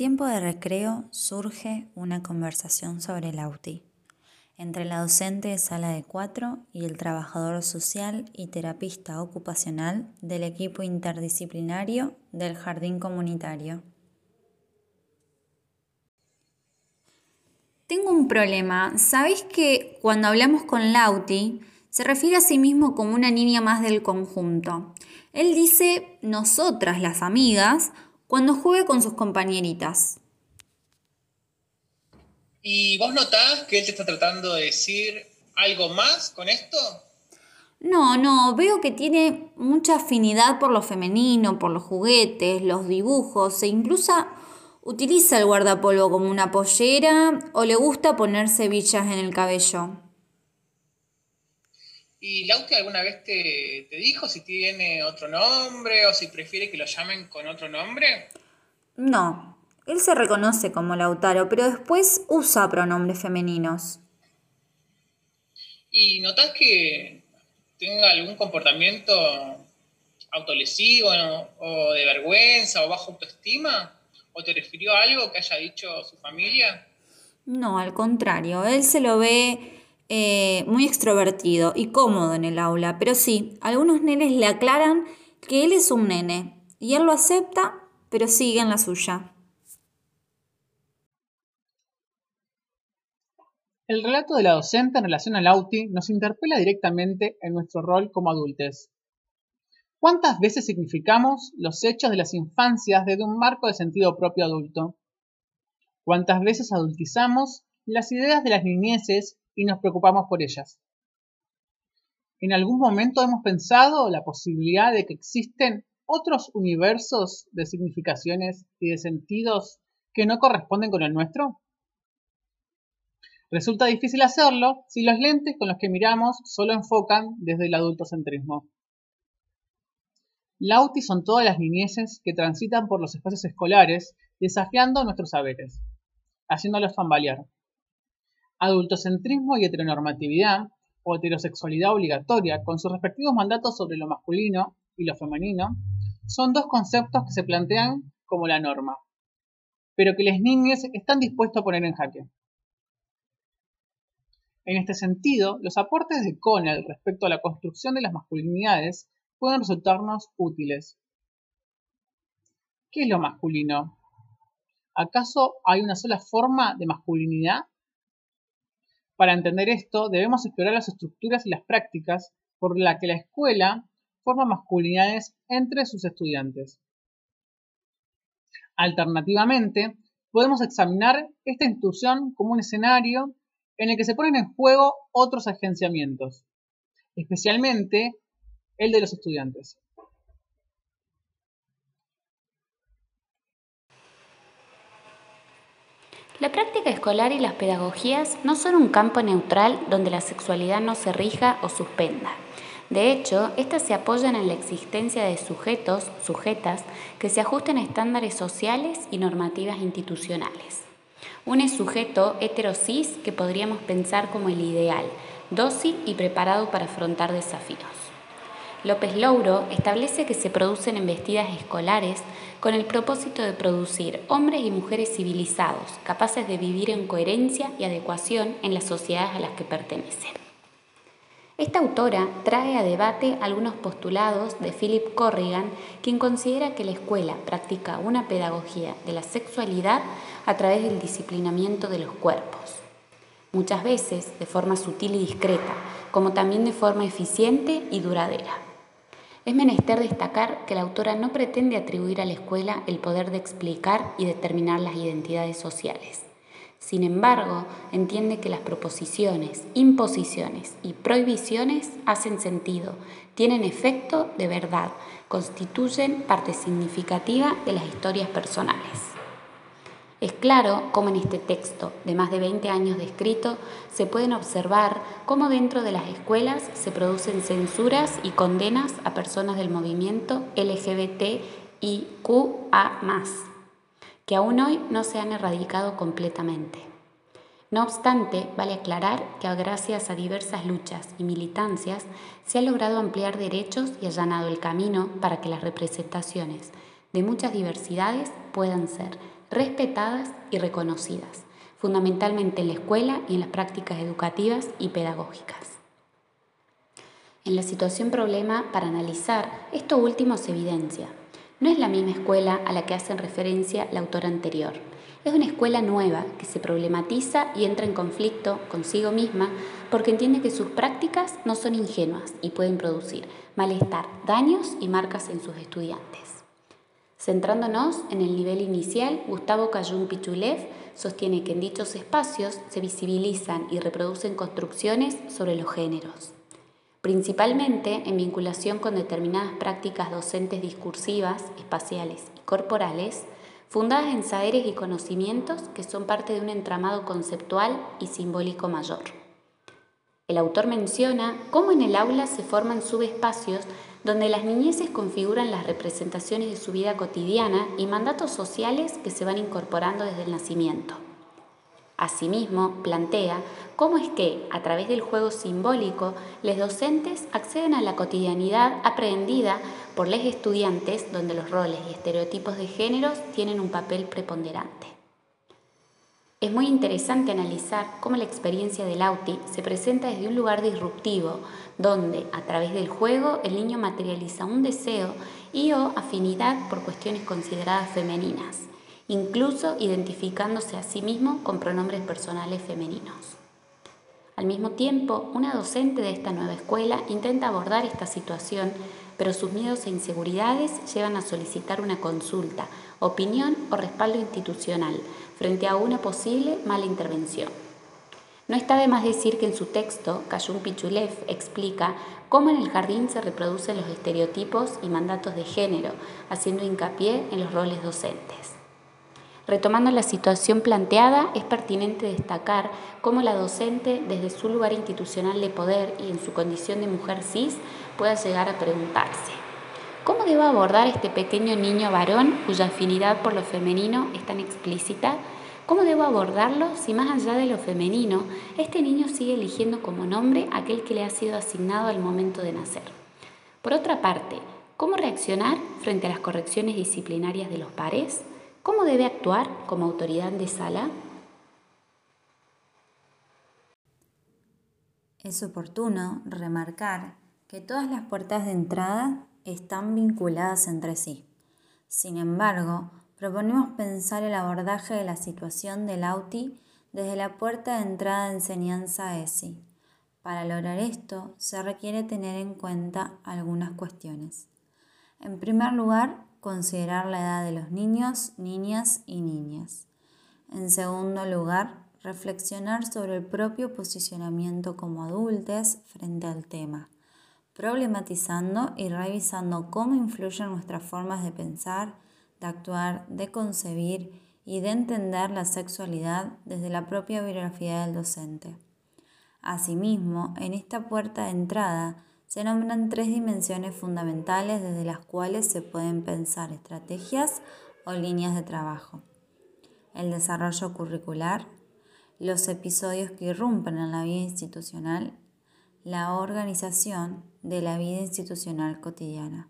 tiempo de recreo surge una conversación sobre el AUTI entre la docente de sala de cuatro y el trabajador social y terapista ocupacional del equipo interdisciplinario del jardín comunitario. Tengo un problema. ¿Sabéis que cuando hablamos con Lauti se refiere a sí mismo como una niña más del conjunto? Él dice nosotras las amigas cuando juegue con sus compañeritas. ¿Y vos notás que él te está tratando de decir algo más con esto? No, no, veo que tiene mucha afinidad por lo femenino, por los juguetes, los dibujos e incluso utiliza el guardapolvo como una pollera o le gusta ponerse villas en el cabello. ¿Y Lauti alguna vez te, dijo si tiene otro nombre o si prefiere que lo llamen con otro nombre? No, él se reconoce como Lautaro, pero después usa pronombres femeninos. ¿Y notas que tenga algún comportamiento autolesivo o de vergüenza o bajo autoestima? ¿O te refirió a algo que haya dicho su familia? No, al contrario, él se lo ve eh, muy extrovertido y cómodo en el aula, pero sí, algunos nenes le aclaran que él es un nene y él lo acepta, pero sigue en la suya. El relato de la docente en relación al AUTI nos interpela directamente en nuestro rol como adultos. ¿Cuántas veces significamos los hechos de las infancias desde un marco de sentido propio adulto? ¿Cuántas veces adultizamos las ideas de las niñeces y nos preocupamos por ellas. ¿En algún momento hemos pensado la posibilidad de que existen otros universos de significaciones y de sentidos que no corresponden con el nuestro? Resulta difícil hacerlo si los lentes con los que miramos solo enfocan desde el adultocentrismo. Lauti son todas las niñeces que transitan por los espacios escolares desafiando nuestros saberes, haciéndolos tambalear adultocentrismo y heteronormatividad o heterosexualidad obligatoria, con sus respectivos mandatos sobre lo masculino y lo femenino, son dos conceptos que se plantean como la norma, pero que las niñas están dispuestos a poner en jaque. En este sentido, los aportes de Connell respecto a la construcción de las masculinidades pueden resultarnos útiles. ¿Qué es lo masculino? ¿Acaso hay una sola forma de masculinidad para entender esto, debemos explorar las estructuras y las prácticas por las que la escuela forma masculinidades entre sus estudiantes. Alternativamente, podemos examinar esta institución como un escenario en el que se ponen en juego otros agenciamientos, especialmente el de los estudiantes. La práctica escolar y las pedagogías no son un campo neutral donde la sexualidad no se rija o suspenda. De hecho, estas se apoyan en la existencia de sujetos, sujetas, que se ajusten a estándares sociales y normativas institucionales. Un sujeto heterosis que podríamos pensar como el ideal, dócil y preparado para afrontar desafíos. López Louro establece que se producen embestidas escolares con el propósito de producir hombres y mujeres civilizados, capaces de vivir en coherencia y adecuación en las sociedades a las que pertenecen. Esta autora trae a debate algunos postulados de Philip Corrigan, quien considera que la escuela practica una pedagogía de la sexualidad a través del disciplinamiento de los cuerpos, muchas veces de forma sutil y discreta, como también de forma eficiente y duradera. Es menester destacar que la autora no pretende atribuir a la escuela el poder de explicar y determinar las identidades sociales. Sin embargo, entiende que las proposiciones, imposiciones y prohibiciones hacen sentido, tienen efecto de verdad, constituyen parte significativa de las historias personales. Claro cómo en este texto de más de 20 años de escrito se pueden observar cómo dentro de las escuelas se producen censuras y condenas a personas del movimiento LGBTIQA, que aún hoy no se han erradicado completamente. No obstante, vale aclarar que gracias a diversas luchas y militancias se ha logrado ampliar derechos y allanado el camino para que las representaciones de muchas diversidades puedan ser respetadas y reconocidas, fundamentalmente en la escuela y en las prácticas educativas y pedagógicas. En la situación problema, para analizar, esto último se evidencia. No es la misma escuela a la que hacen referencia la autora anterior. Es una escuela nueva que se problematiza y entra en conflicto consigo misma porque entiende que sus prácticas no son ingenuas y pueden producir malestar, daños y marcas en sus estudiantes. Centrándonos en el nivel inicial, Gustavo Cayún Pichulev sostiene que en dichos espacios se visibilizan y reproducen construcciones sobre los géneros principalmente en vinculación con determinadas prácticas docentes discursivas, espaciales y corporales, fundadas en saberes y conocimientos que son parte de un entramado conceptual y simbólico mayor. El autor menciona cómo en el aula se forman subespacios donde las niñeces configuran las representaciones de su vida cotidiana y mandatos sociales que se van incorporando desde el nacimiento. Asimismo, plantea cómo es que, a través del juego simbólico, los docentes acceden a la cotidianidad aprendida por los estudiantes donde los roles y estereotipos de géneros tienen un papel preponderante. Es muy interesante analizar cómo la experiencia del AUTI se presenta desde un lugar disruptivo, donde a través del juego el niño materializa un deseo y o afinidad por cuestiones consideradas femeninas incluso identificándose a sí mismo con pronombres personales femeninos. Al mismo tiempo, una docente de esta nueva escuela intenta abordar esta situación, pero sus miedos e inseguridades llevan a solicitar una consulta, opinión o respaldo institucional frente a una posible mala intervención. No está de más decir que en su texto, Kayun Pichulev explica cómo en el jardín se reproducen los estereotipos y mandatos de género, haciendo hincapié en los roles docentes. Retomando la situación planteada, es pertinente destacar cómo la docente, desde su lugar institucional de poder y en su condición de mujer cis, pueda llegar a preguntarse, ¿cómo debo abordar este pequeño niño varón cuya afinidad por lo femenino es tan explícita? ¿Cómo debo abordarlo si más allá de lo femenino, este niño sigue eligiendo como nombre aquel que le ha sido asignado al momento de nacer? Por otra parte, ¿cómo reaccionar frente a las correcciones disciplinarias de los pares? ¿Cómo debe actuar como autoridad de sala? Es oportuno remarcar que todas las puertas de entrada están vinculadas entre sí. Sin embargo, proponemos pensar el abordaje de la situación del AUTI desde la puerta de entrada de enseñanza ESI. Para lograr esto, se requiere tener en cuenta algunas cuestiones. En primer lugar, considerar la edad de los niños, niñas y niñas. En segundo lugar, reflexionar sobre el propio posicionamiento como adultos frente al tema, problematizando y revisando cómo influyen nuestras formas de pensar, de actuar, de concebir y de entender la sexualidad desde la propia biografía del docente. Asimismo, en esta puerta de entrada se nombran tres dimensiones fundamentales desde las cuales se pueden pensar estrategias o líneas de trabajo. El desarrollo curricular, los episodios que irrumpen en la vida institucional, la organización de la vida institucional cotidiana.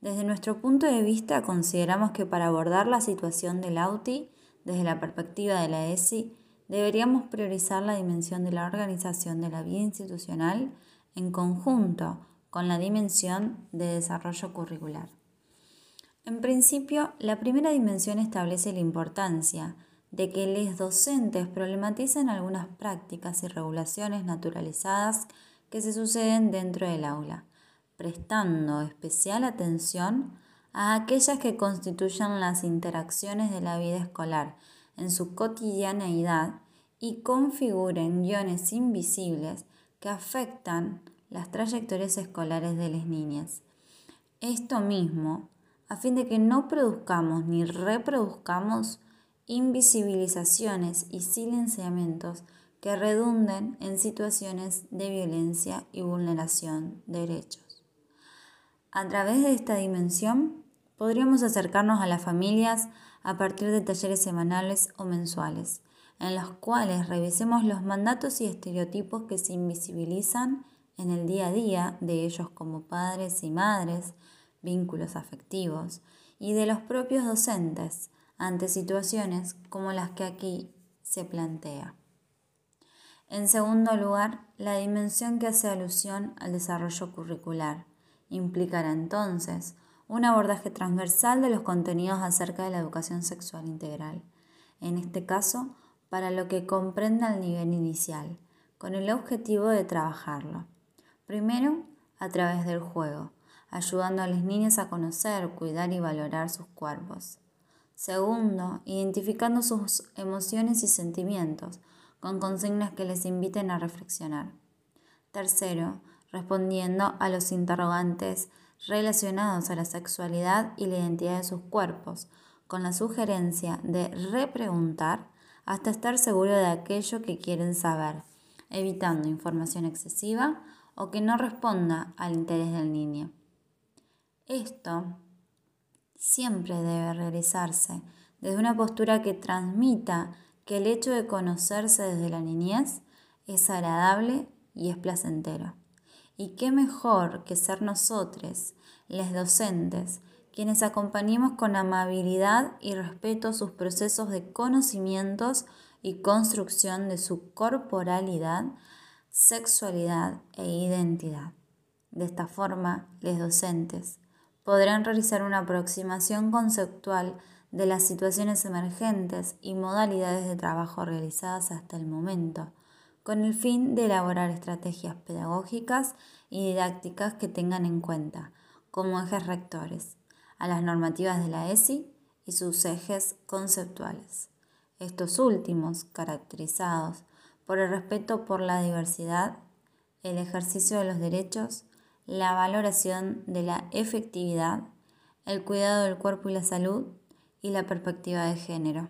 Desde nuestro punto de vista, consideramos que para abordar la situación del AUTI desde la perspectiva de la ESI, deberíamos priorizar la dimensión de la organización de la vida institucional en conjunto con la dimensión de desarrollo curricular. En principio, la primera dimensión establece la importancia de que los docentes problematicen algunas prácticas y regulaciones naturalizadas que se suceden dentro del aula, prestando especial atención a aquellas que constituyen las interacciones de la vida escolar en su cotidianeidad y configuren guiones invisibles que afectan las trayectorias escolares de las niñas. Esto mismo, a fin de que no produzcamos ni reproduzcamos invisibilizaciones y silenciamientos que redunden en situaciones de violencia y vulneración de derechos. A través de esta dimensión, podríamos acercarnos a las familias a partir de talleres semanales o mensuales, en los cuales revisemos los mandatos y estereotipos que se invisibilizan en el día a día de ellos como padres y madres, vínculos afectivos, y de los propios docentes, ante situaciones como las que aquí se plantea. En segundo lugar, la dimensión que hace alusión al desarrollo curricular implicará entonces un abordaje transversal de los contenidos acerca de la educación sexual integral, en este caso para lo que comprenda el nivel inicial, con el objetivo de trabajarlo. Primero, a través del juego, ayudando a las niñas a conocer, cuidar y valorar sus cuerpos. Segundo, identificando sus emociones y sentimientos, con consignas que les inviten a reflexionar. Tercero, respondiendo a los interrogantes relacionados a la sexualidad y la identidad de sus cuerpos, con la sugerencia de repreguntar hasta estar seguro de aquello que quieren saber, evitando información excesiva o que no responda al interés del niño. Esto siempre debe realizarse desde una postura que transmita que el hecho de conocerse desde la niñez es agradable y es placentero. Y qué mejor que ser nosotros, les docentes, quienes acompañemos con amabilidad y respeto sus procesos de conocimientos y construcción de su corporalidad, sexualidad e identidad. De esta forma, les docentes podrán realizar una aproximación conceptual de las situaciones emergentes y modalidades de trabajo realizadas hasta el momento, con el fin de elaborar estrategias pedagógicas y didácticas que tengan en cuenta, como ejes rectores, a las normativas de la ESI y sus ejes conceptuales. Estos últimos, caracterizados por el respeto por la diversidad, el ejercicio de los derechos, la valoración de la efectividad, el cuidado del cuerpo y la salud y la perspectiva de género.